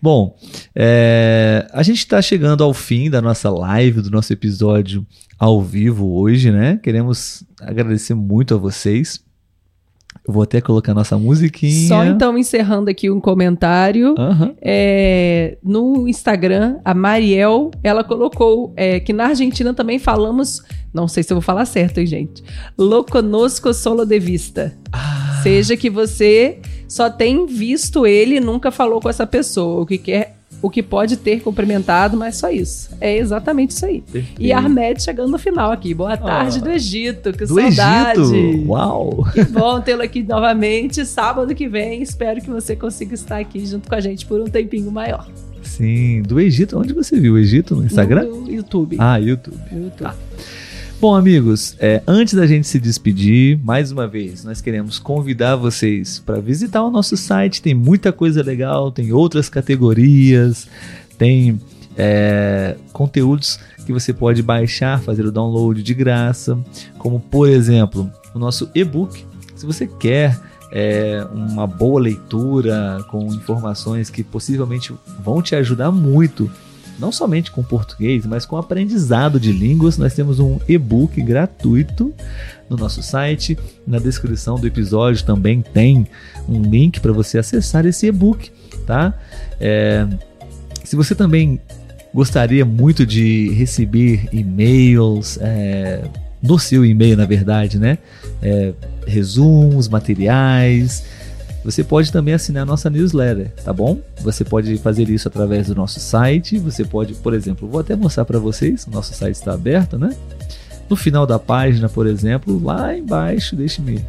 Bom, é, a gente está chegando ao fim da nossa live, do nosso episódio ao vivo hoje, né? Queremos agradecer muito a vocês. Eu vou até colocar nossa musiquinha. Só então encerrando aqui um comentário. Aham. É, no Instagram, a Mariel, ela colocou é, que na Argentina também falamos, não sei se eu vou falar certo, hein, gente? Lo conosco solo de vista. Ah, Seja que você só tem visto ele e nunca falou com essa pessoa, o que quer, o que pode ter cumprimentado, mas só isso. É exatamente isso aí. perfeito. E Ahmed chegando no final aqui. Boa tarde Ah. do Egito, que do saudade. Egito. Uau! Que bom tê-lo aqui novamente, sábado que vem. Espero que você consiga estar aqui junto com a gente por um tempinho maior. Sim, do Egito. Onde você viu o Egito? No Instagram? No YouTube. Ah, YouTube. No YouTube. Tá. Bom, amigos, é, antes da gente se despedir, mais uma vez, nós queremos convidar vocês para visitar o nosso site. Tem muita coisa legal, tem outras categorias, tem é, conteúdos que você pode baixar, fazer o download de graça, como por exemplo o nosso e-book. Se você quer é, uma boa leitura com informações que possivelmente vão te ajudar muito não somente com português, mas com aprendizado de línguas. Nós temos um e-book gratuito no nosso site. Na descrição do episódio também tem um link para você acessar esse e-book, tá? É, se você também gostaria muito de receber e-mails, é, no seu e-mail, na verdade, né? É, resumos, materiais. Você pode também assinar a nossa newsletter, tá bom? Você pode fazer isso através do nosso site. Você pode, por exemplo, vou até mostrar para vocês. O nosso site está aberto, né? No final da página, por exemplo, lá embaixo, deixe-me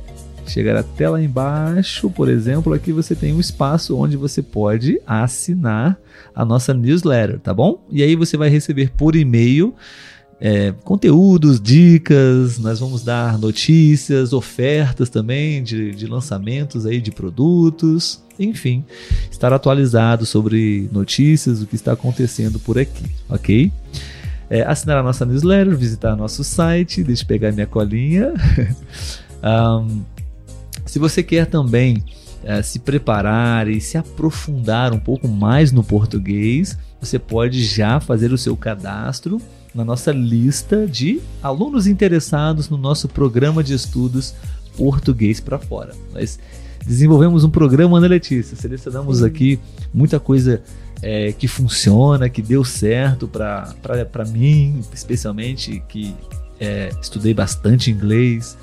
chegar até lá embaixo, por exemplo, aqui você tem um espaço onde você pode assinar a nossa newsletter, tá bom? E aí você vai receber por e-mail é, conteúdos, dicas, nós vamos dar notícias, ofertas também de, de lançamentos aí de produtos, enfim, estar atualizado sobre notícias, o que está acontecendo por aqui, ok? É, assinar a nossa newsletter, visitar nosso site, deixa eu pegar minha colinha. Ahn, se você quer também eh, se preparar e se aprofundar um pouco mais no português, você pode já fazer o seu cadastro na nossa lista de alunos interessados no nosso programa de estudos Português para Fora. Nós desenvolvemos um programa, né, Letícia? Selecionamos aqui muita coisa eh, que funciona, que deu certo para mim, especialmente, que eh, estudei bastante inglês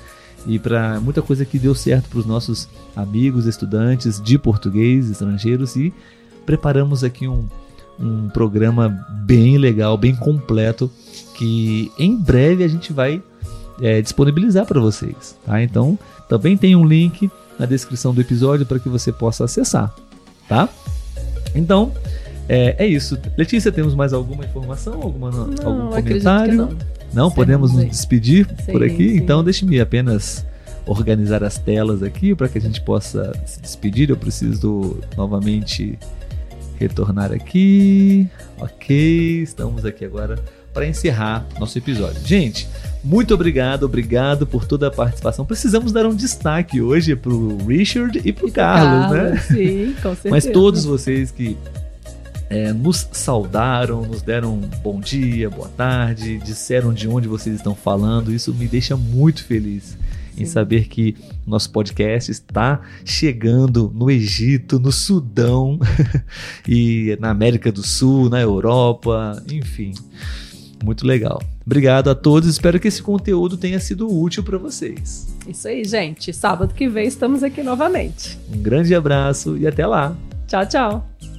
e para muita coisa que deu certo para os nossos amigos, estudantes de português, estrangeiros e preparamos aqui um, um programa bem legal, bem completo que em breve a gente vai é, disponibilizar para vocês, tá? Então também tem um link na descrição do episódio para que você possa acessar, tá? Então é, é isso. Letícia, temos mais alguma informação, alguma, algum Não, que comentário? não. Não, podemos nos aí. despedir por Sim, aqui? sim. Então deixe-me apenas organizar as telas aqui para que a gente possa se despedir. Eu preciso novamente retornar aqui. Ok, estamos aqui agora para encerrar nosso episódio. Gente, muito obrigado, obrigado por toda a participação. Precisamos dar um destaque hoje para o Richard e para o Carlos, né? Sim, com certeza. Mas todos vocês que é, nos saudaram, nos deram um bom dia, boa tarde, disseram de onde vocês estão falando, isso me deixa muito feliz em Sim. saber que nosso podcast está chegando no Egito, no Sudão e na América do Sul, na Europa, enfim. Muito legal. Obrigado a todos, espero que esse conteúdo tenha sido útil para vocês. Isso aí, gente. Sábado que vem estamos aqui novamente. Um grande abraço e até lá! Tchau, tchau.